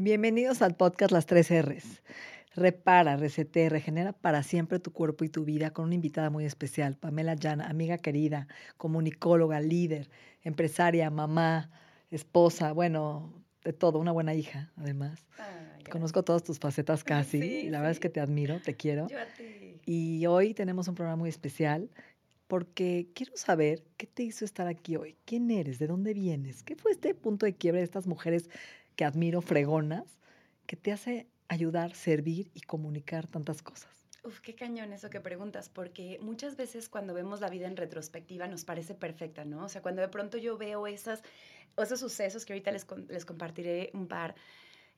Bienvenidos al podcast Las Tres R's. Repara, resete, regenera para siempre tu cuerpo y tu vida con una invitada muy especial, Pamela Llana, amiga querida, comunicóloga, líder, empresaria, mamá, esposa, bueno, de todo, una buena hija, además. Conozco todas tus facetas casi, y la verdad es que te admiro, te quiero. Yo a ti. Y hoy tenemos un programa muy especial porque quiero saber qué te hizo estar aquí hoy, quién eres, de dónde vienes, qué fue este punto de quiebre de estas mujeres que admiro, fregonas, que te hace ayudar, servir y comunicar tantas cosas. Uf, qué cañón eso que preguntas, porque muchas veces cuando vemos la vida en retrospectiva nos parece perfecta, ¿no? O sea, cuando de pronto yo veo esas, esos sucesos que ahorita les, les compartiré un par,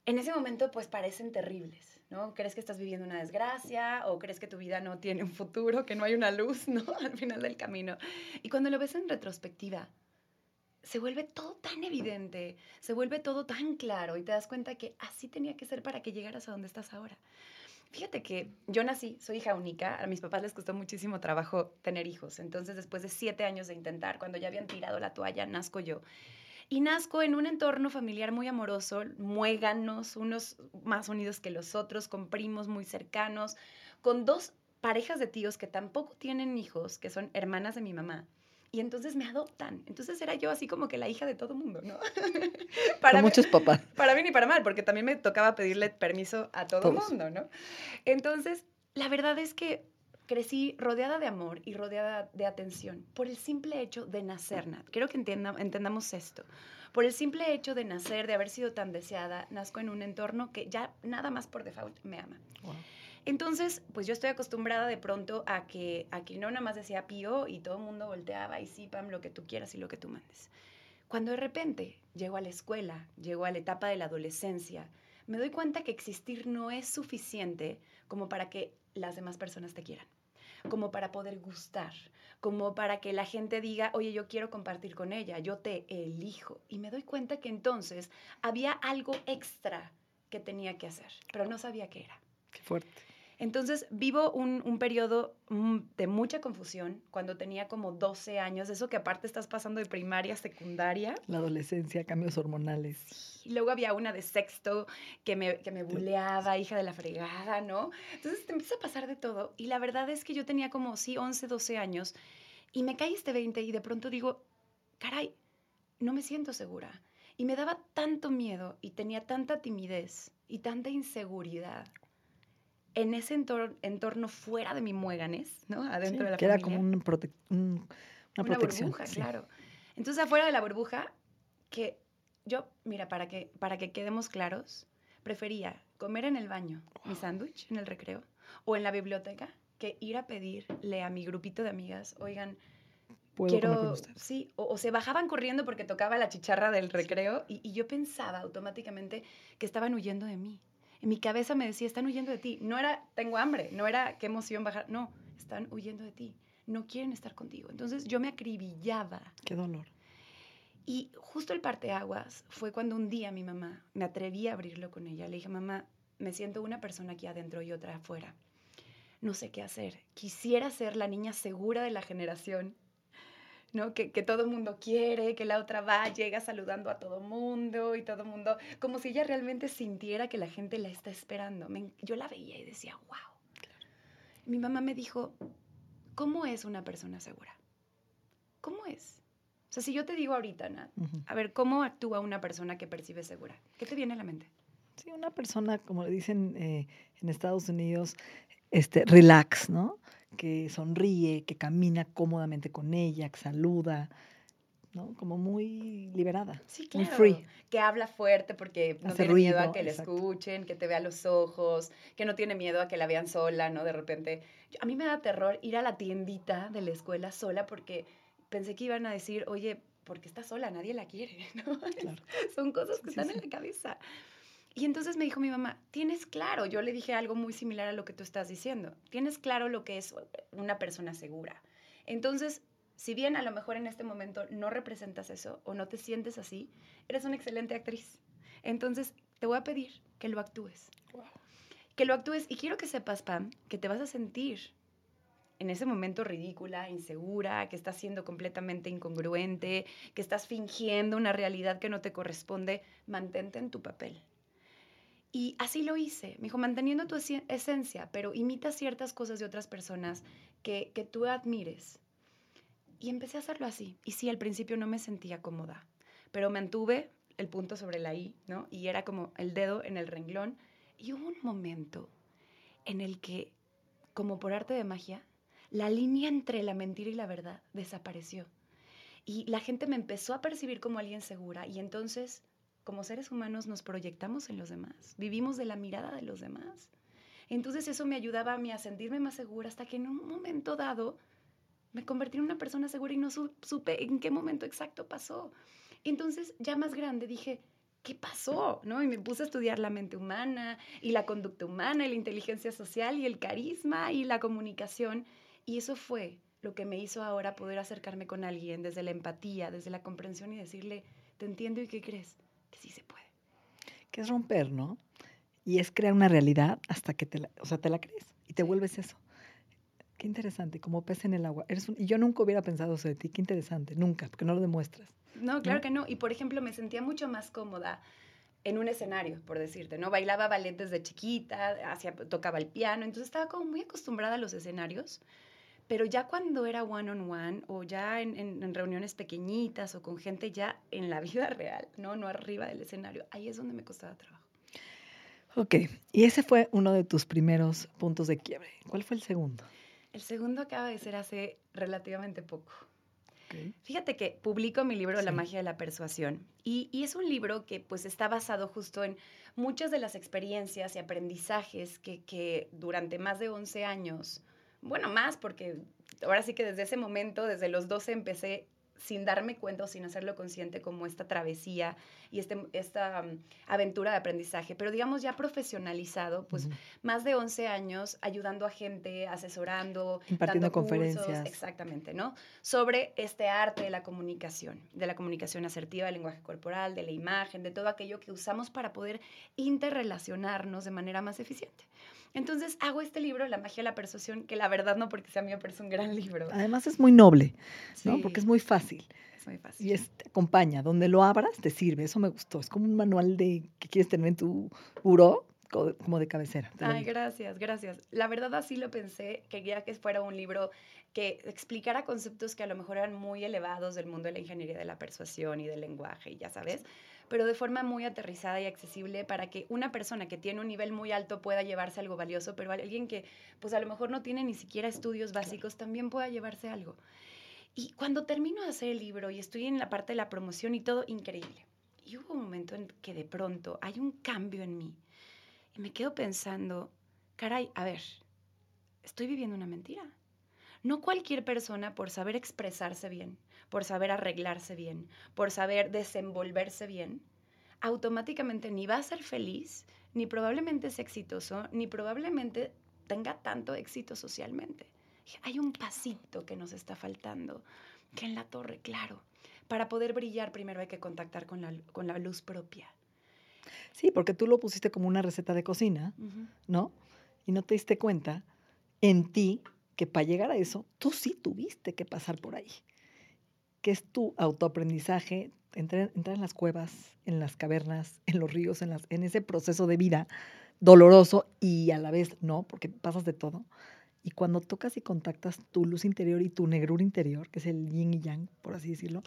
en ese momento pues parecen terribles, ¿no? Crees que estás viviendo una desgracia o crees que tu vida no tiene un futuro, que no hay una luz, ¿no? Al final del camino. Y cuando lo ves en retrospectiva, se vuelve todo tan evidente, se vuelve todo tan claro y te das cuenta que así tenía que ser para que llegaras a donde estás ahora. Fíjate que yo nací, soy hija única, a mis papás les costó muchísimo trabajo tener hijos, entonces después de siete años de intentar, cuando ya habían tirado la toalla, nazco yo. Y nazco en un entorno familiar muy amoroso, muéganos, unos más unidos que los otros, con primos muy cercanos, con dos parejas de tíos que tampoco tienen hijos, que son hermanas de mi mamá y entonces me adoptan. Entonces era yo así como que la hija de todo mundo, ¿no? para muchos papás. Para mí ni para mal, porque también me tocaba pedirle permiso a todo mundo, ¿no? Entonces, la verdad es que crecí rodeada de amor y rodeada de atención por el simple hecho de nacer, Nat. Quiero que entendamos esto. Por el simple hecho de nacer, de haber sido tan deseada, nazco en un entorno que ya nada más por default me ama. Entonces, pues yo estoy acostumbrada de pronto a que aquí no nada más decía pío y todo el mundo volteaba y sí, Pam, lo que tú quieras y lo que tú mandes. Cuando de repente llego a la escuela, llego a la etapa de la adolescencia, me doy cuenta que existir no es suficiente como para que las demás personas te quieran, como para poder gustar, como para que la gente diga, oye, yo quiero compartir con ella, yo te elijo. Y me doy cuenta que entonces había algo extra que tenía que hacer, pero no sabía qué era. Qué fuerte. Entonces vivo un, periodo mm, de mucha confusión cuando tenía como 12 años, eso que aparte estás pasando de primaria a secundaria. La adolescencia, cambios hormonales. Y luego había una de sexto que me, que me buleaba, hija de la fregada, ¿no? Entonces te empieza a pasar de todo. Y la verdad es que yo tenía como, sí, 11, 12 años y me caí este 20 y de pronto digo, caray, no me siento segura. Y me daba tanto miedo y tenía tanta timidez y tanta inseguridad en ese entorno, fuera de mi mueganes, ¿no? Adentro de la que era como un una, protección. burbuja, claro. Entonces, afuera de la burbuja, que yo, mira, para que, para que quedemos claros, prefería comer en el baño mi sándwich en el recreo o en la biblioteca que ir a pedirle a mi grupito de amigas, oigan, quiero, sí, o, se bajaban corriendo porque tocaba la chicharra del recreo y, y yo pensaba automáticamente que estaban huyendo de mí en mi cabeza me decía, están huyendo de ti. No era, tengo hambre, no era, qué emoción bajar. No, están huyendo de ti. No quieren estar contigo. Entonces yo me acribillaba. Qué dolor. Y justo el parteaguas fue cuando un día mi mamá, me atreví a abrirlo con ella. Le dije, mamá, me siento una persona aquí adentro y otra afuera. No sé qué hacer. Quisiera ser la niña segura de la generación ¿no? Que, que todo el mundo quiere, que la otra va, llega saludando a todo mundo y todo el mundo, como si ella realmente sintiera que la gente la está esperando. yo la veía y decía, wow. Mi mamá me dijo, ¿cómo es una persona segura? ¿Cómo es? O sea, si yo te digo ahorita, Nat, a ver, ¿cómo actúa una persona que percibe segura? ¿Qué te viene a la mente? Sí, una persona, como le dicen eh, en Estados Unidos, este, relax, ¿no? Que sonríe, que camina cómodamente con ella, que saluda, ¿no? Como muy liberada. Sí, claro. Muy free. Que habla fuerte porque no tiene miedo a que le escuchen, que te vea los ojos, que no tiene miedo a que la vean sola, ¿no? De repente. A mí me da terror ir a la tiendita de la escuela sola porque pensé que iban a decir, oye, porque está sola, nadie la quiere, ¿no? Claro. Son cosas que están en la cabeza. Y entonces me dijo mi mamá, tienes claro, yo le dije algo muy similar a lo que tú estás diciendo, tienes claro lo que es una persona segura. Entonces, si bien a lo mejor en este momento no representas eso o no te sientes así, eres una excelente actriz. Entonces, te voy a pedir que lo actúes. Que lo actúes y quiero que sepas, Pam, que te vas a sentir en ese momento ridícula, insegura, que estás siendo completamente incongruente, que estás fingiendo una realidad que no te corresponde, mantente en tu papel Y así lo hice. Me dijo, manteniendo tu esencia, pero imita ciertas cosas de otras personas que, que tú admires. Y empecé a hacerlo así. Y sí, al principio no me sentía cómoda, pero mantuve el punto sobre la I, ¿no? Y era como el dedo en el renglón. Y hubo un momento en el que, como por arte de magia, la línea entre la mentira y la verdad desapareció. Y la gente me empezó a percibir como alguien segura y entonces como seres humanos nos proyectamos en los demás, vivimos de la mirada de los demás. Entonces eso me ayudaba a mí a sentirme más segura hasta que en un momento dado me convertí en una persona segura y no supe en qué momento exacto pasó. Entonces ya más grande dije, ¿qué pasó? ¿No? Y me puse a estudiar la mente humana y la conducta humana y la inteligencia social y el carisma y la comunicación. Y eso fue lo que me hizo ahora poder acercarme con alguien desde la empatía, desde la comprensión y decirle, te entiendo y qué crees que sí se puede. Que es romper, ¿no? Y es crear una realidad hasta que te la, o sea, te la crees y te vuelves eso. Qué interesante, como pez en el agua. Eres y yo nunca hubiera pensado eso de ti, qué interesante, nunca, porque no lo demuestras. No, claro que no. Y por ejemplo, me sentía mucho más cómoda en un escenario, por decirte, ¿no? Bailaba ballet desde chiquita, hacía, tocaba el piano, entonces estaba como muy acostumbrada a los escenarios pero ya cuando era one on one o ya en, reuniones pequeñitas o con gente ya en la vida real, ¿no? No arriba del escenario, ahí es donde me costaba trabajo. Ok, y ese fue uno de tus primeros puntos de quiebre. ¿Cuál fue el segundo? El segundo acaba de ser hace relativamente poco. Fíjate que publico mi libro La magia de la persuasión y, y, es un libro que pues está basado justo en muchas de las experiencias y aprendizajes que, que durante más de 11 años bueno, más porque ahora sí que desde ese momento, desde los 12 empecé sin darme cuenta o sin hacerlo consciente como esta travesía y este, esta mm, aventura de aprendizaje, pero digamos ya profesionalizado, pues más de 11 años ayudando a gente, asesorando, impartiendo conferencias. exactamente, ¿no? Sobre este arte de la comunicación, de la comunicación asertiva, del lenguaje corporal, de la imagen, de todo aquello que usamos para poder interrelacionarnos de manera más eficiente. Entonces hago este libro, La magia de la persuasión, que la verdad no porque sea mío, pero es un gran libro. Además es muy noble, ¿no? Porque es muy fácil. Es muy fácil. Y te acompaña. Donde lo abras, te sirve. Eso me gustó. Es como un manual de que quieres tener en tu buró, como de cabecera. Ay, gracias, gracias. La verdad así lo pensé, quería que fuera un libro que explicara conceptos que a lo mejor eran muy elevados del mundo de la ingeniería de la persuasión y del lenguaje, ya sabes pero de forma muy aterrizada y accesible para que una persona que tiene un nivel muy alto pueda llevarse algo valioso, pero alguien que pues a lo mejor no tiene ni siquiera estudios básicos también pueda llevarse algo. Y cuando termino de hacer el libro y estoy en la parte de la promoción y todo, increíble. Y hubo un momento en que de pronto hay un cambio en mí y me quedo pensando, caray, a ver, estoy viviendo una mentira. No cualquier persona por saber expresarse bien, por saber arreglarse bien, por saber desenvolverse bien, automáticamente ni va a ser feliz, ni probablemente sea exitoso, ni probablemente tenga tanto éxito socialmente. Hay un pasito que nos está faltando, que en la torre, claro. Para poder brillar primero hay que contactar con la, con la luz propia. Sí, porque tú lo pusiste como una receta de cocina, ¿no? Y no te diste cuenta en ti que para llegar a eso, tú sí tuviste que pasar por ahí que es tu autoaprendizaje, entrar, en las cuevas, en las cavernas, en los ríos, en, las, en ese proceso de vida doloroso y a la vez no, porque pasas de todo. Y cuando tocas y contactas tu luz interior y tu negrura interior, que es el yin y yang, por así decirlo,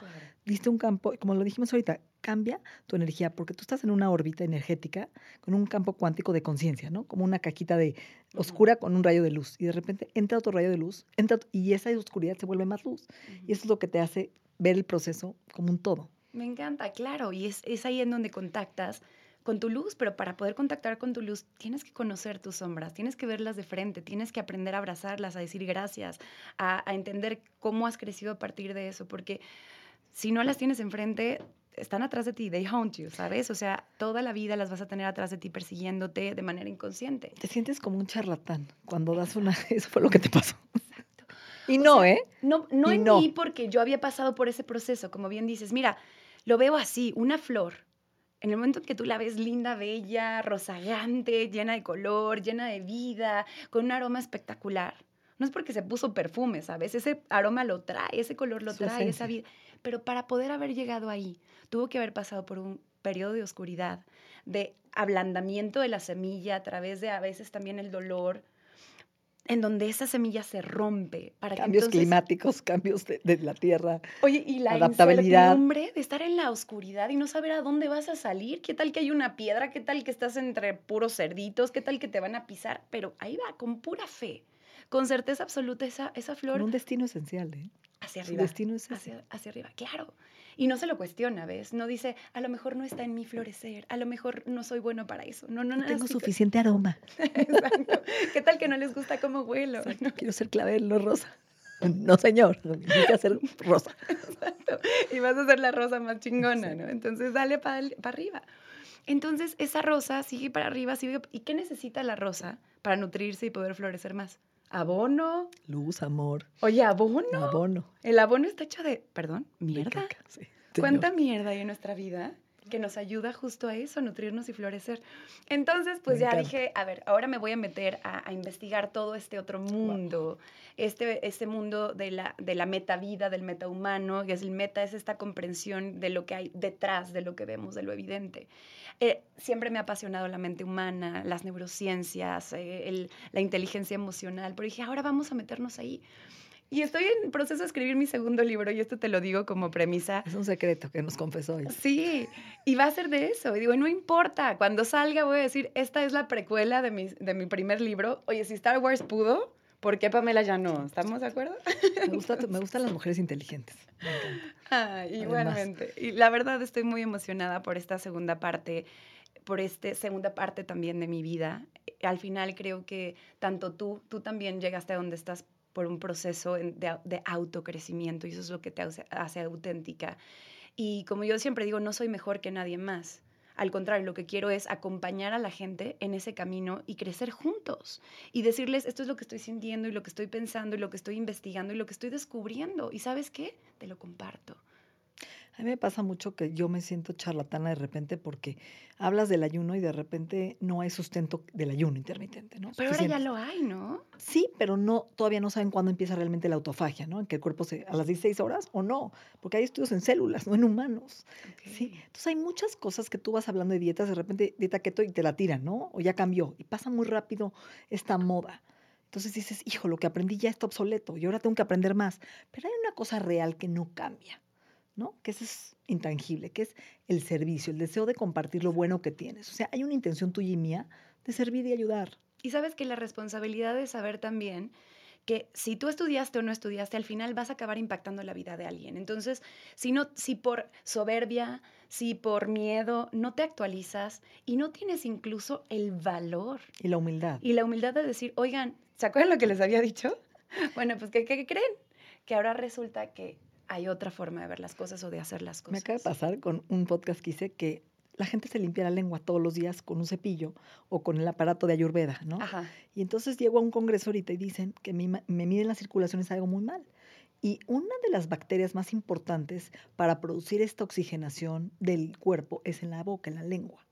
viste un campo, como lo dijimos ahorita, cambia tu energía, porque tú estás en una órbita energética con un campo cuántico de conciencia, ¿no? Como una cajita de oscura con un rayo de luz. Y de repente entra otro rayo de luz, entra, y esa oscuridad se vuelve más luz. Y eso es lo que te hace ver el proceso como un todo. Me encanta, claro, y es, es ahí en donde contactas con tu luz, pero para poder contactar con tu luz tienes que conocer tus sombras, tienes que verlas de frente, tienes que aprender a abrazarlas, a decir gracias, a, a, entender cómo has crecido a partir de eso, porque si no las tienes enfrente, están atrás de ti, they haunt you, ¿sabes? O sea, toda la vida las vas a tener atrás de ti persiguiéndote de manera inconsciente. Te sientes como un charlatán cuando das una... Eso fue lo que te pasó. Y no, ¿eh? No, no en mí porque yo había pasado por ese proceso, como bien dices. Mira, lo veo así, una flor. En el momento en que tú la ves linda, bella, rozagante, llena de color, llena de vida, con un aroma espectacular. No es porque se puso perfume, ¿sabes? Ese aroma lo trae, ese color lo trae, esa vida. Pero para poder haber llegado ahí, tuvo que haber pasado por un periodo de oscuridad, de ablandamiento de la semilla a través de a veces también el dolor, en donde esa semilla se rompe. Para cambios climáticos, cambios de, la tierra. Oye, y la adaptabilidad. incertidumbre de estar en la oscuridad y no saber a dónde vas a salir. ¿Qué tal que hay una piedra? ¿Qué tal que estás entre puros cerditos? ¿Qué tal que te van a pisar? Pero ahí va, con pura fe, con certeza absoluta, esa, esa flor. un destino esencial, ¿eh? Hacia arriba. destino es hacia, hacia arriba, claro. Y no se lo cuestiona, ¿ves? No dice, a lo mejor no está en mi florecer, a lo mejor no soy bueno para eso. No, no, no tengo suficiente aroma. Exacto. ¿Qué tal que no les gusta cómo huelo? No quiero ser clavel, no rosa. No, señor, quiero ser rosa. Exacto. Y vas a ser la rosa más chingona, ¿no? Entonces, dale para arriba. Entonces, esa rosa sigue para arriba, sigue. ¿Y qué necesita la rosa para nutrirse y poder florecer más? Abono. Luz, amor. Oye, abono. Abono. El abono está hecho de, perdón, mierda. ¿Cuánta mierda hay en nuestra vida? Que nos ayuda justo a eso, a nutrirnos y florecer. Entonces, pues ya dije, a ver, ahora me voy a meter a, investigar todo este otro mundo, este, este mundo de la, de la vida del metahumano, que es el meta, es esta comprensión de lo que hay detrás de lo que vemos, de lo evidente. Eh, siempre me ha apasionado la mente humana, las neurociencias, eh, la inteligencia emocional, pero dije, ahora vamos a meternos ahí. Y estoy en proceso de escribir mi segundo libro y esto te lo digo como premisa. Es un secreto que nos confesó hoy. Sí, y va a ser de eso. Y digo, no importa, cuando salga voy a decir, esta es la precuela de mi, de mi primer libro. Oye, si Star Wars pudo, ¿por qué Pamela ya no? ¿Estamos de acuerdo? Me, gusta, me gustan las mujeres inteligentes. Ah, igualmente. Y la verdad estoy muy emocionada por esta segunda parte por esta segunda parte también de mi vida. Al final creo que tanto tú, tú también llegaste a donde estás por un proceso de, autocrecimiento y eso es lo que te hace, auténtica. Y como yo siempre digo, no soy mejor que nadie más. Al contrario, lo que quiero es acompañar a la gente en ese camino y crecer juntos y decirles, esto es lo que estoy sintiendo y lo que estoy pensando y lo que estoy investigando y lo que estoy descubriendo. ¿Y sabes qué? Te lo comparto. A mí me pasa mucho que yo me siento charlatana de repente porque hablas del ayuno y de repente no hay sustento del ayuno intermitente, ¿no? Pero ahora ya lo hay, ¿no? Sí, pero no, todavía no saben cuándo empieza realmente la autofagia, ¿no? En que el cuerpo se, a las 16 horas o no, porque hay estudios en células, no en humanos. Sí. Entonces hay muchas cosas que tú vas hablando de dietas, de repente dieta keto y te la tiran, ¿no? O ya cambió y pasa muy rápido esta moda. Entonces dices, hijo, lo que aprendí ya está obsoleto y ahora tengo que aprender más. Pero hay una cosa real que no cambia ¿no? Que eso es intangible, que es el servicio, el deseo de compartir lo bueno que tienes. O sea, hay una intención tuya y mía de servir y ayudar. Y sabes que la responsabilidad de saber también que si tú estudiaste o no estudiaste, al final vas a acabar impactando la vida de alguien. Entonces, si, no, si por soberbia, si por miedo no te actualizas y no tienes incluso el valor. Y la humildad. Y la humildad de decir, oigan, ¿se acuerdan lo que les había dicho? Bueno, pues ¿qué, qué creen? Que ahora resulta que hay otra forma de ver las cosas o de hacer las cosas. Me acaba de pasar con un podcast que hice que la gente se limpia la lengua todos los días con un cepillo o con el aparato de ayurveda, ¿no? Ajá. Y entonces llego a un congreso ahorita y dicen que me, me miden la circulación es algo muy mal. Y una de las bacterias más importantes para producir esta oxigenación del cuerpo es en la boca, en la lengua.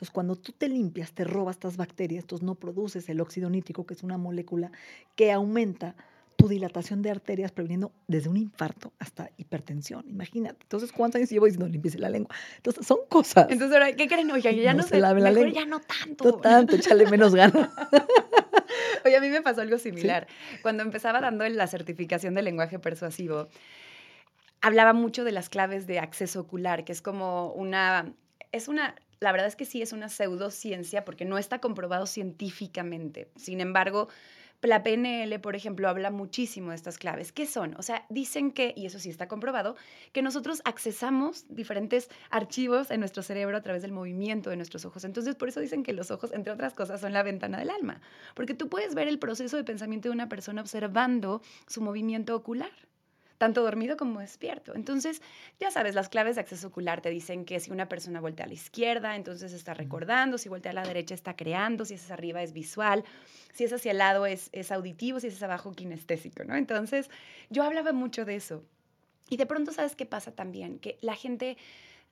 Entonces, cuando tú te limpias, te robas estas bacterias, entonces no produces el óxido nítrico, que es una molécula que aumenta tu dilatación de arterias previniendo desde un infarto hasta hipertensión. Imagínate. Entonces, ¿cuántos años llevo diciendo limpiese la lengua? Entonces, son cosas. Entonces, ahora, ¿qué creen? Oye, ya no, se sé, la lengua. ya no tanto. No tanto, échale menos ganas. Oye, a mí me pasó algo similar. Cuando empezaba dando la certificación de lenguaje persuasivo, hablaba mucho de las claves de acceso ocular, que es como una, es una, la verdad es que sí es una pseudociencia porque no está comprobado científicamente. Sin embargo, la PNL, por ejemplo, habla muchísimo de estas claves. ¿Qué son? O sea, dicen que, y eso sí está comprobado, que nosotros accesamos diferentes archivos en nuestro cerebro a través del movimiento de nuestros ojos. Entonces, por eso dicen que los ojos, entre otras cosas, son la ventana del alma. Porque tú puedes ver el proceso de pensamiento de una persona observando su movimiento ocular tanto dormido como despierto. Entonces, ya sabes, las claves de acceso ocular te dicen que si una persona voltea a la izquierda, entonces está recordando, si voltea a la derecha está creando, si es arriba es visual, si es hacia el lado es, es auditivo, si es abajo kinestésico, ¿no? Entonces, yo hablaba mucho de eso. Y de pronto, ¿sabes qué pasa también? Que la gente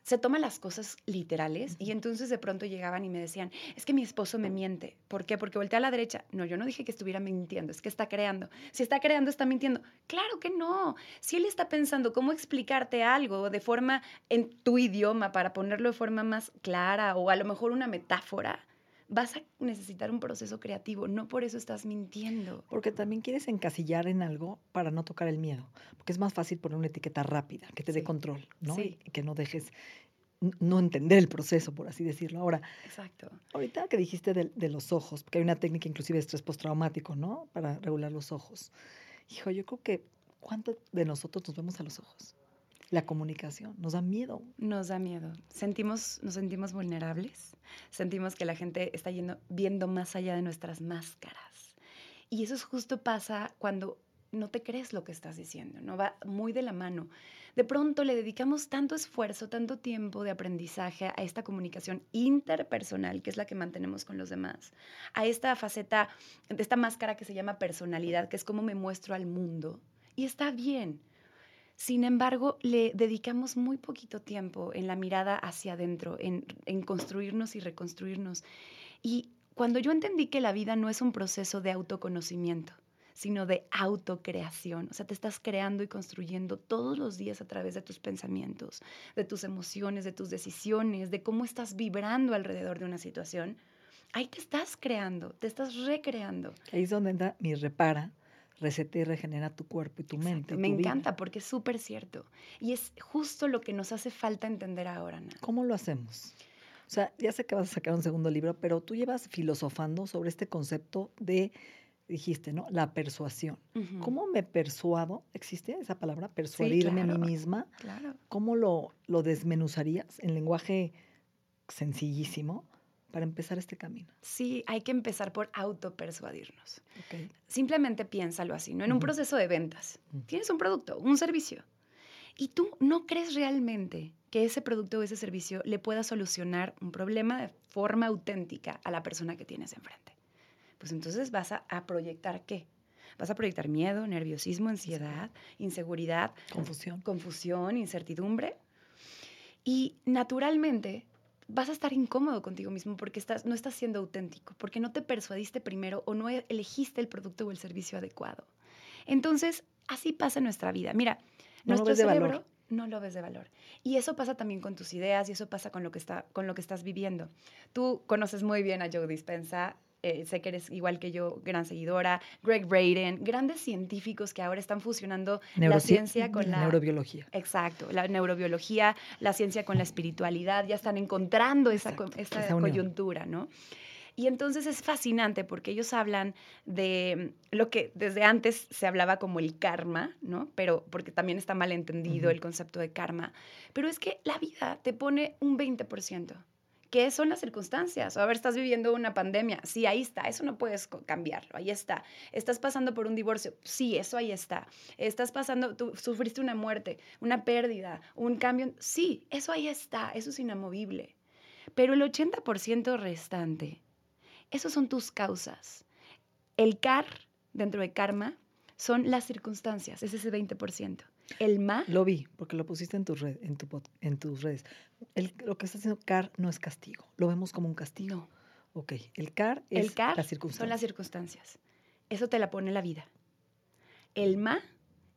se toman las cosas literales y entonces de pronto llegaban y me decían, es que mi esposo me miente. ¿Por qué? Porque voltea a la derecha. No, yo no dije que estuviera mintiendo, es que está creando. Si está creando, está mintiendo. Claro que no. Si él está pensando cómo explicarte algo de forma en tu idioma para ponerlo de forma más clara o a lo mejor una metáfora, vas a necesitar un proceso creativo, no por eso estás mintiendo. Porque también quieres encasillar en algo para no tocar el miedo, porque es más fácil poner una etiqueta rápida, que te dé control, ¿no? Sí. Y que no dejes no entender el proceso, por así decirlo. Ahora, Exacto. ahorita que dijiste de, de, los ojos, porque hay una técnica inclusive de estrés postraumático, ¿no? Para regular los ojos. Hijo, yo creo que ¿cuánto de nosotros nos vemos a los ojos? La comunicación. Nos da miedo. Nos da miedo. Sentimos, nos sentimos vulnerables. Sentimos que la gente está yendo, viendo más allá de nuestras máscaras. Y eso es justo pasa cuando no te crees lo que estás diciendo, ¿no? Va muy de la mano. De pronto le dedicamos tanto esfuerzo, tanto tiempo de aprendizaje a esta comunicación interpersonal, que es la que mantenemos con los demás, a esta faceta, esta máscara que se llama personalidad, que es como me muestro al mundo. Y está bien, sin embargo, le dedicamos muy poquito tiempo en la mirada hacia adentro, en, construirnos y reconstruirnos. Y cuando yo entendí que la vida no es un proceso de autoconocimiento, sino de autocreación. O sea, te estás creando y construyendo todos los días a través de tus pensamientos, de tus emociones, de tus decisiones, de cómo estás vibrando alrededor de una situación. Ahí te estás creando, te estás recreando. Ahí es donde entra mi repara, receta y regenera tu cuerpo y tu mente. Me encanta porque es súper cierto. Y es justo lo que nos hace falta entender ahora, Ana. ¿Cómo lo hacemos? O sea, ya sé que vas a sacar un segundo libro, pero tú llevas filosofando sobre este concepto de, dijiste, ¿no? La persuasión. ¿Cómo me persuado? ¿Existe esa palabra? Persuadirme a mí misma. Claro. ¿Cómo lo, lo desmenuzarías en lenguaje sencillísimo? Para empezar este camino? Sí, hay que empezar por autopersuadirnos. Okay. Simplemente piénsalo así, ¿no? En un proceso de ventas. Tienes un producto, un servicio, y tú no crees realmente que ese producto o ese servicio le pueda solucionar un problema de forma auténtica a la persona que tienes enfrente. Pues entonces vas a, a proyectar qué? Vas a proyectar miedo, nerviosismo, ansiedad, inseguridad, confusión, confusión, incertidumbre. Y naturalmente vas a estar incómodo contigo mismo porque estás, no estás siendo auténtico, porque no te persuadiste primero o no elegiste el producto o el servicio adecuado. Entonces, así pasa en nuestra vida. Mira, nuestro cerebro no lo ves de valor. Y eso pasa también con tus ideas y eso pasa con lo que, está, con lo que estás viviendo. Tú conoces muy bien a Joe Dispensa, eh, sé que eres igual que yo, gran seguidora, Greg Braden, grandes científicos que ahora están fusionando la ciencia con la neurobiología. Exacto, la neurobiología, la ciencia con la espiritualidad, ya están encontrando esa, esa coyuntura, ¿no? Y entonces es fascinante porque ellos hablan de lo que desde antes se hablaba como el karma, ¿no? Pero porque también está mal entendido el concepto de karma. Pero es que la vida te pone un 20%. ¿Qué son las circunstancias? a ver, estás viviendo una pandemia. Sí, ahí está. Eso no puedes cambiarlo. Ahí está. Estás pasando por un divorcio. Sí, eso ahí está. Estás pasando, tú sufriste una muerte, una pérdida, un cambio. Sí, eso ahí está. Eso es inamovible. Pero el 80% restante, esos son tus causas. El car, dentro de karma, son las circunstancias. Es ese 20%. El ma. Lo vi, porque lo pusiste en, tu red, en, tu, en tus redes. lo que está haciendo CAR no es castigo. Lo vemos como un castigo. No. Ok. El CAR es el car Son las circunstancias. Eso te la pone la vida. El ma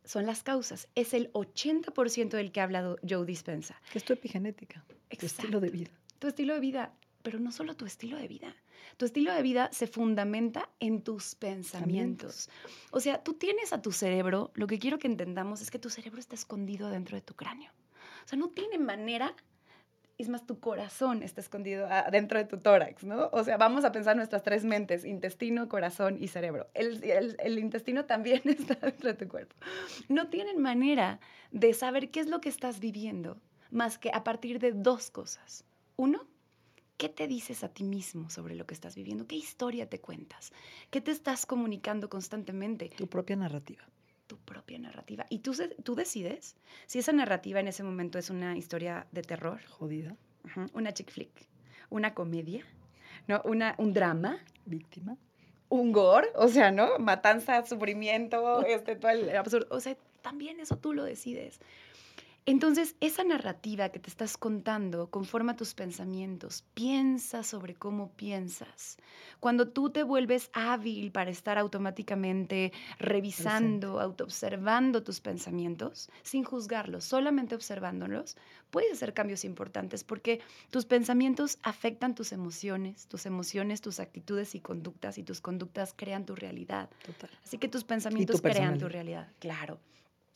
son las causas. Es el 80% del que ha hablado Joe Dispensa. Que es tu epigenética. Tu estilo de vida. Tu estilo de vida. Pero no solo tu estilo de vida. Tu estilo de vida se fundamenta en tus pensamientos. O sea, tú tienes a tu cerebro, lo que quiero que entendamos es que tu cerebro está escondido dentro de tu cráneo. O sea, no tiene manera es más, tu corazón está escondido dentro de tu tórax, ¿no? O sea, vamos a pensar nuestras tres mentes, intestino, corazón y cerebro. El, el, intestino también está dentro de tu cuerpo. No tienen manera de saber qué es lo que estás viviendo más que a partir de dos cosas. Uno, ¿Qué te dices a ti mismo sobre lo que estás viviendo? ¿Qué historia te cuentas? ¿Qué te estás comunicando constantemente? Tu propia narrativa. Tu propia narrativa. Y tú, tú decides si esa narrativa en ese momento es una historia de terror. Jodida. una chick flick. Una comedia. ¿no? Una, un drama. Víctima. Un gore, o sea, ¿no? Matanza, sufrimiento, este, todo el absurdo. O sea, también eso tú lo decides. Entonces, esa narrativa que te estás contando conforma tus pensamientos. Piensa sobre cómo piensas. Cuando tú te vuelves hábil para estar automáticamente revisando, autoobservando tus pensamientos, sin juzgarlos, solamente observándolos, puedes hacer cambios importantes porque tus pensamientos afectan tus emociones, tus emociones, tus actitudes y conductas, y tus conductas crean tu realidad. Así que tus pensamientos crean tu realidad, claro.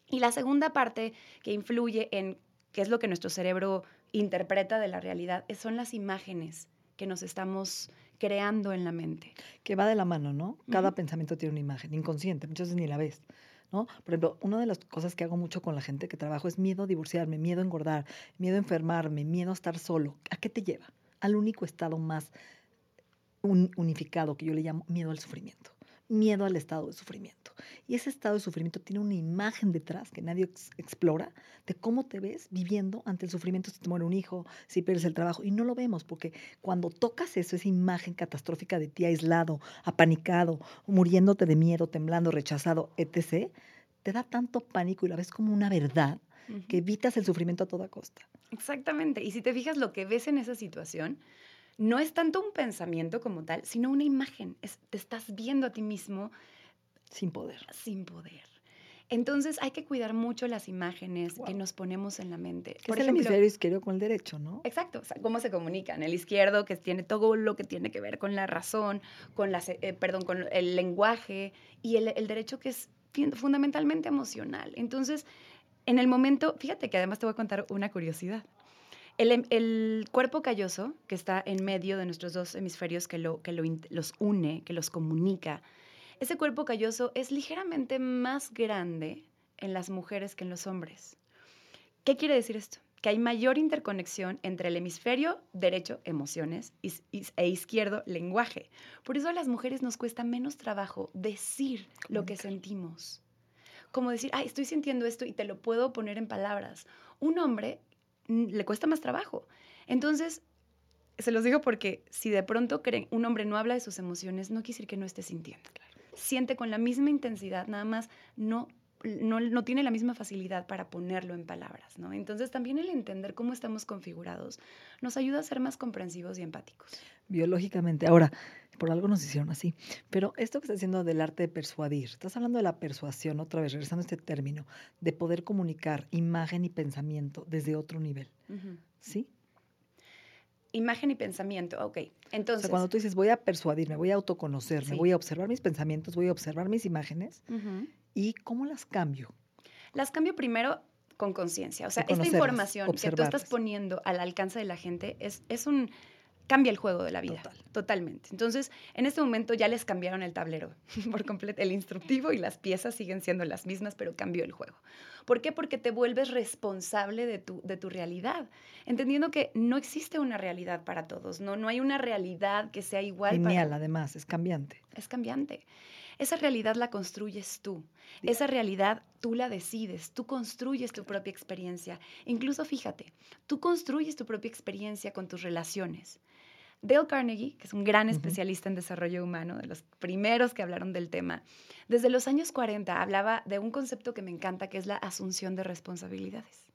Y la segunda parte que influye en qué es lo que nuestro cerebro interpreta de la realidad son las imágenes que nos estamos creando en la mente. Que va de la mano, ¿no? Cada pensamiento tiene una imagen, inconsciente, muchas veces ni la ves. ¿No? Por ejemplo, una de las cosas que hago mucho con la gente que trabajo es miedo a divorciarme, miedo a engordar, miedo a enfermarme, miedo a estar solo. ¿A qué te lleva? Al único estado más unificado que yo le llamo miedo al sufrimiento miedo al estado de sufrimiento. Y ese estado de sufrimiento tiene una imagen detrás que nadie explora de cómo te ves viviendo ante el sufrimiento si te muere un hijo, si pierdes el trabajo. Y no lo vemos porque cuando tocas eso, esa imagen catastrófica de ti aislado, apanicado, muriéndote de miedo, temblando, rechazado, etc., te da tanto pánico y la ves como una verdad que evitas el sufrimiento a toda costa. Exactamente. Y si te fijas lo que ves en esa situación, no es tanto un pensamiento como tal, sino una imagen. te estás viendo a ti mismo. Sin poder. Sin poder. Entonces hay que cuidar mucho las imágenes que nos ponemos en la mente. Por es el hemisferio izquierdo con el derecho, ¿no? Exacto. cómo se comunican. El izquierdo que tiene todo lo que tiene que ver con la razón, con la, eh, perdón, con el lenguaje y el, el derecho que es fundamentalmente emocional. Entonces, en el momento, fíjate que además te voy a contar una curiosidad. Em, el, cuerpo calloso, que está en medio de nuestros dos hemisferios, que, lo, que los une, que los comunica, ese cuerpo calloso es ligeramente más grande en las mujeres que en los hombres. ¿Qué quiere decir esto? Que hay mayor interconexión entre el hemisferio derecho, emociones, e izquierdo, lenguaje. Por eso a las mujeres nos cuesta menos trabajo decir lo que sentimos. Como decir, ay, estoy sintiendo esto y te lo puedo poner en palabras. Un hombre le cuesta más trabajo. Entonces, se los digo porque si de pronto creen, un hombre no habla de sus emociones, no quiere decir que no esté sintiendo. Siente con la misma intensidad, nada más no, no, tiene la misma facilidad para ponerlo en palabras, ¿no? Entonces también el entender cómo estamos configurados nos ayuda a ser más comprensivos y empáticos. Biológicamente. Ahora, por algo nos hicieron así. Pero esto que estás haciendo del arte de persuadir, estás hablando de la persuasión, otra vez, regresando a este término, de poder comunicar imagen y pensamiento desde otro nivel. ¿Sí? Imagen y pensamiento, ok. Entonces. cuando tú dices voy a persuadirme, voy a autoconocerme, voy a observar mis pensamientos, voy a observar mis imágenes, ¿y cómo las cambio? Las cambio primero con conciencia. O sea, esta información que tú estás poniendo al alcance de la gente es, es un cambia el juego de la vida. Totalmente. Entonces, en este momento ya les cambiaron el tablero por completo. El instructivo y las piezas siguen siendo las mismas, pero cambió el juego. ¿Por qué? Porque te vuelves responsable de tu, de tu realidad, entendiendo que no existe una realidad para todos, no, no hay una realidad que sea igual. Genial, además, es cambiante. Es cambiante. Esa realidad la construyes tú. Esa realidad tú la decides, tú construyes tu propia experiencia. Incluso fíjate, tú construyes tu propia experiencia con tus relaciones. Dale Carnegie, que es un gran especialista en desarrollo humano, de los primeros que hablaron del tema, desde los años 40 hablaba de un concepto que me encanta, que es la asunción de responsabilidades.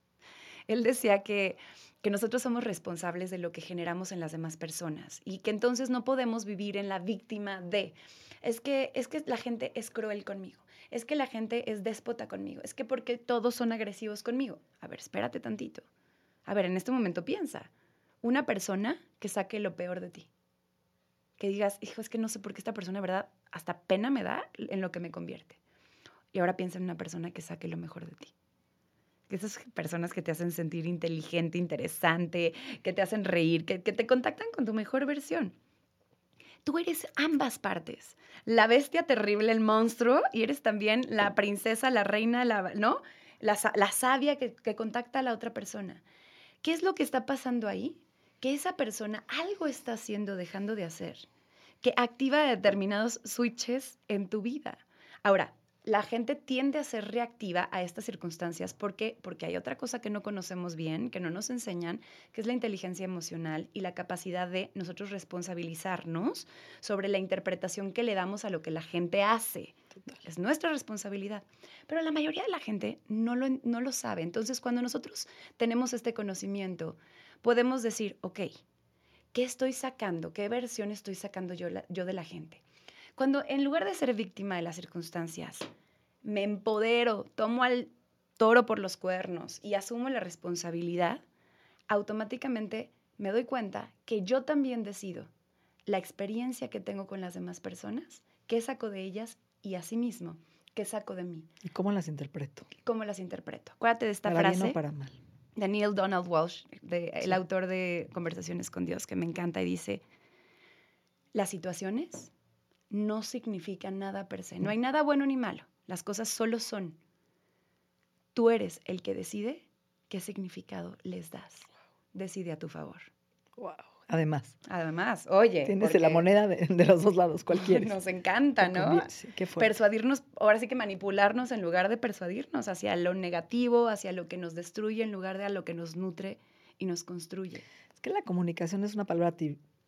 Él decía que, que nosotros somos responsables de lo que generamos en las demás personas y que entonces no podemos vivir en la víctima de, es que, es que la gente es cruel conmigo, es que la gente es déspota conmigo, es que porque todos son agresivos conmigo. A ver, espérate tantito. A ver, en este momento piensa, una persona que saque lo peor de ti. Que digas, hijo, es que no sé por qué esta persona, ¿verdad? Hasta pena me da en lo que me convierte. Y ahora piensa en una persona que saque lo mejor de ti. Esas personas que te hacen sentir inteligente, interesante, que te hacen reír, que, te contactan con tu mejor versión. Tú eres ambas partes. La bestia terrible, el monstruo, y eres también la princesa, la reina, la, ¿no? La, sabia que, que contacta a la otra persona. ¿Qué es lo que está pasando ahí? Que esa persona algo está haciendo, dejando de hacer, que activa determinados switches en tu vida. Ahora, la gente tiende a ser reactiva a estas circunstancias. ¿Por qué? Porque hay otra cosa que no conocemos bien, que no nos enseñan, que es la inteligencia emocional y la capacidad de nosotros responsabilizarnos sobre la interpretación que le damos a lo que la gente hace. Es nuestra responsabilidad. Pero la mayoría de la gente no lo, no lo sabe. Entonces, cuando nosotros tenemos este conocimiento, podemos decir, ok, ¿qué estoy sacando? ¿Qué versión estoy sacando yo, yo de la gente? Cuando en lugar de ser víctima de las circunstancias, me empodero, tomo al toro por los cuernos y asumo la responsabilidad, automáticamente me doy cuenta que yo también decido la experiencia que tengo con las demás personas, qué saco de ellas y asimismo, qué saco de mí. ¿Y cómo las interpreto? ¿Cómo las interpreto? Acuérdate de esta para frase. Bien o para mal. De Neil Donald Walsh, el autor de Conversaciones con Dios, que me encanta y dice, las situaciones no significa nada per se. No hay nada bueno ni malo. Las cosas solo son. Tú eres el que decide qué significado les das. Decide a tu favor. Wow. Además. Además, oye. Tienes la moneda de, los dos lados, cualquiera. Nos encanta, ¿no? Sí, qué Persuadirnos, ahora sí que manipularnos en lugar de persuadirnos hacia lo negativo, hacia lo que nos destruye, en lugar de a lo que nos nutre y nos construye. Es que la comunicación es una palabra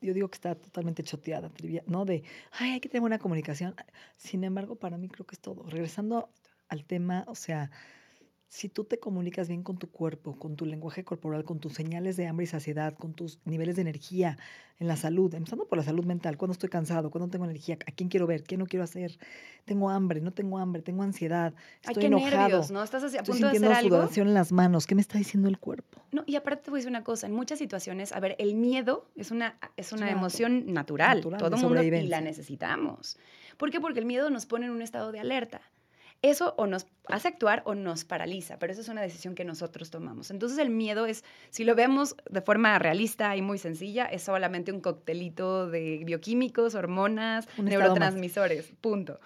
yo digo que está totalmente choteada, ¿no? De, ay, hay que tener buena comunicación. Sin embargo, para mí creo que es todo. Regresando al tema, o sea, si tú te comunicas bien con tu cuerpo, con tu lenguaje corporal, con tus señales de hambre y saciedad, con tus niveles de energía en la salud, empezando por la salud mental, cuando estoy cansado, cuando tengo energía, a quién quiero ver, qué no quiero hacer, tengo hambre, no tengo hambre, tengo ansiedad, estoy enojado, ¿no? Estás a punto sintiendo de hacer sudoración en las manos, ¿qué me está diciendo el cuerpo? No, y aparte te voy a decir una cosa, en muchas situaciones, a ver, el miedo es una, es una emoción natural, natural todo el mundo y la necesitamos. ¿Por qué? Porque el miedo nos pone en un estado de alerta eso o nos hace actuar o nos paraliza, pero eso es una decisión que nosotros tomamos. Entonces el miedo es, si lo vemos de forma realista y muy sencilla, es solamente un coctelito de bioquímicos, hormonas, neurotransmisores, punto.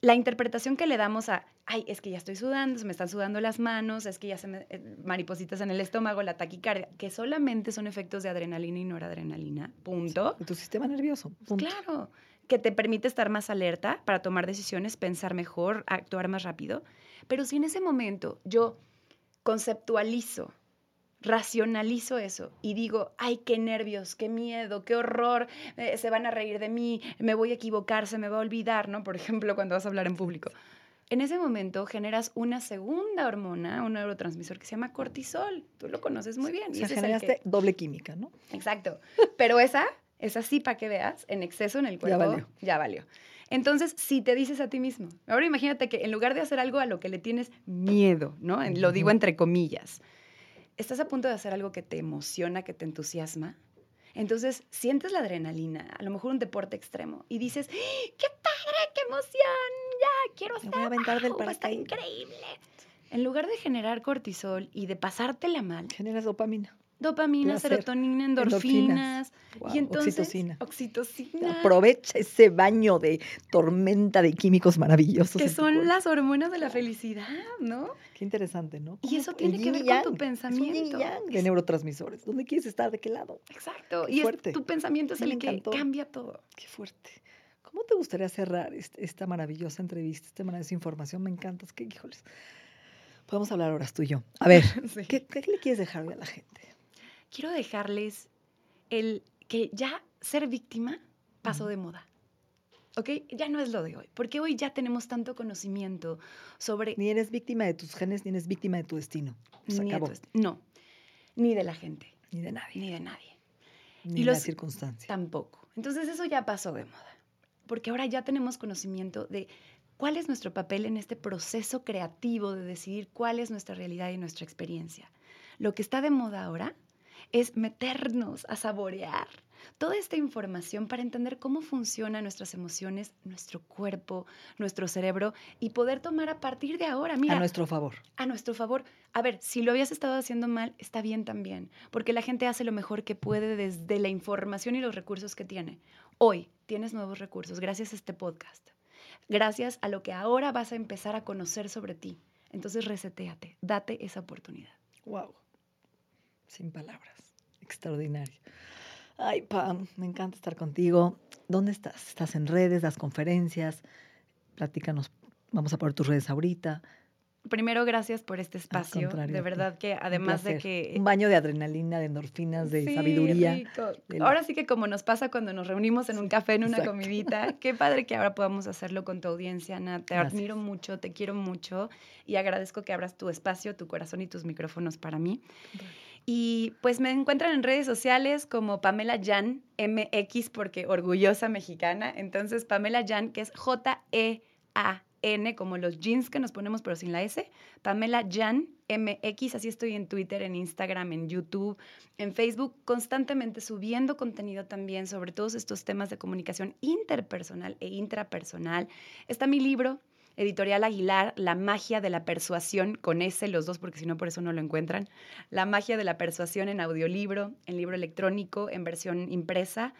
La interpretación que le damos a, ay, es que ya estoy sudando, se me están sudando las manos, es que ya se me eh, maripositas en el estómago, la taquicardia, que solamente son efectos de adrenalina y noradrenalina, punto. tu sistema nervioso, punto. Claro que te permite estar más alerta para tomar decisiones, pensar mejor, actuar más rápido. Pero si en ese momento yo conceptualizo, racionalizo eso y digo, ay, qué nervios, qué miedo, qué horror, eh, se van a reír de mí, me voy a equivocar, se me va a olvidar, ¿no? Por ejemplo, cuando vas a hablar en público. En ese momento generas una segunda hormona, un neurotransmisor que se llama cortisol. Tú lo conoces muy bien. O sea, generaste doble química, ¿no? Exacto. Pero esa es así para que veas, en exceso en el cuerpo, ya valió. ya valió. Entonces, si te dices a ti mismo, ahora imagínate que en lugar de hacer algo a lo que le tienes miedo, ¿no? Lo digo entre comillas, estás a punto de hacer algo que te emociona, que te entusiasma. Entonces, sientes la adrenalina, a lo mejor un deporte extremo, y dices, ¡Ah, ¡qué padre, qué emoción! Ya, quiero hacer. voy a aventar del Está increíble. En lugar de generar cortisol y de pasártela mal. Generas dopamina dopamina, serotonina, endorfinas, y entonces oxitocina. oxitocina. Aprovecha ese baño de tormenta de químicos maravillosos. Que son las hormonas de la felicidad, ¿no? Qué interesante, ¿no? Y eso tiene que ver con tu pensamiento. de neurotransmisores. ¿Dónde quieres estar? ¿De qué lado? Exacto. y tu pensamiento es el que cambia todo. Qué fuerte. ¿Cómo te gustaría cerrar esta maravillosa entrevista, esta maravillosa información? Me encanta. Es que, híjoles, podemos hablar horas tú y yo. A ver, ¿qué, ¿qué, le quieres dejar a la gente? Quiero dejarles el que ya ser víctima pasó de moda. ¿Ok? Ya no es lo de hoy, porque hoy ya tenemos tanto conocimiento sobre... Ni eres víctima de tus genes, ni eres víctima de tu destino. ni no, ni de la gente. Ni de nadie. Ni de nadie. Ni de las circunstancias. Tampoco. Entonces eso ya pasó de moda, porque ahora ya tenemos conocimiento de cuál es nuestro papel en este proceso creativo de decidir cuál es nuestra realidad y nuestra experiencia. Lo que está de moda ahora es meternos a saborear toda esta información para entender cómo funcionan nuestras emociones, nuestro cuerpo, nuestro cerebro y poder tomar a partir de ahora, mira. A nuestro favor. A nuestro favor. A ver, si lo habías estado haciendo mal, está bien también, porque la gente hace lo mejor que puede desde la información y los recursos que tiene. Hoy tienes nuevos recursos gracias a este podcast, gracias a lo que ahora vas a empezar a conocer sobre ti. Entonces reseteate, date esa oportunidad. Wow sin palabras. Extraordinario. Ay, Pam, me encanta estar contigo. ¿Dónde estás? ¿Estás en redes, das conferencias? Platícanos vamos a poner tus redes ahorita. Primero, gracias por este espacio. De verdad que además de que... Un baño de adrenalina, de endorfinas, de sabiduría. Ahora sí que como nos pasa cuando nos reunimos en un café, en una comidita, qué padre que ahora podamos hacerlo con tu audiencia, Ana. Te admiro mucho, te quiero mucho y agradezco que abras tu espacio, tu corazón y tus micrófonos para mí. Y pues me encuentran en redes sociales como Pamela Jan MX porque orgullosa mexicana. Entonces Pamela Jan, que es J-E-A. N como los jeans que nos ponemos pero sin la S, Pamela Jan MX, así estoy en Twitter, en Instagram, en YouTube, en Facebook, constantemente subiendo contenido también sobre todos estos temas de comunicación interpersonal e intrapersonal. Está mi libro, Editorial Aguilar, La magia de la persuasión, con S los dos, porque si no por eso no lo encuentran. La magia de la persuasión en audiolibro, en libro electrónico, en versión impresa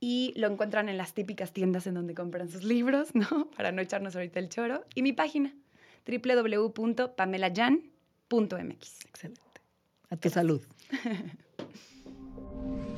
y lo encuentran en las típicas tiendas en donde compran sus libros, ¿no? Para no echarnos ahorita el choro. Y mi página, www.pamelayan.mx. Excelente. A tu salud.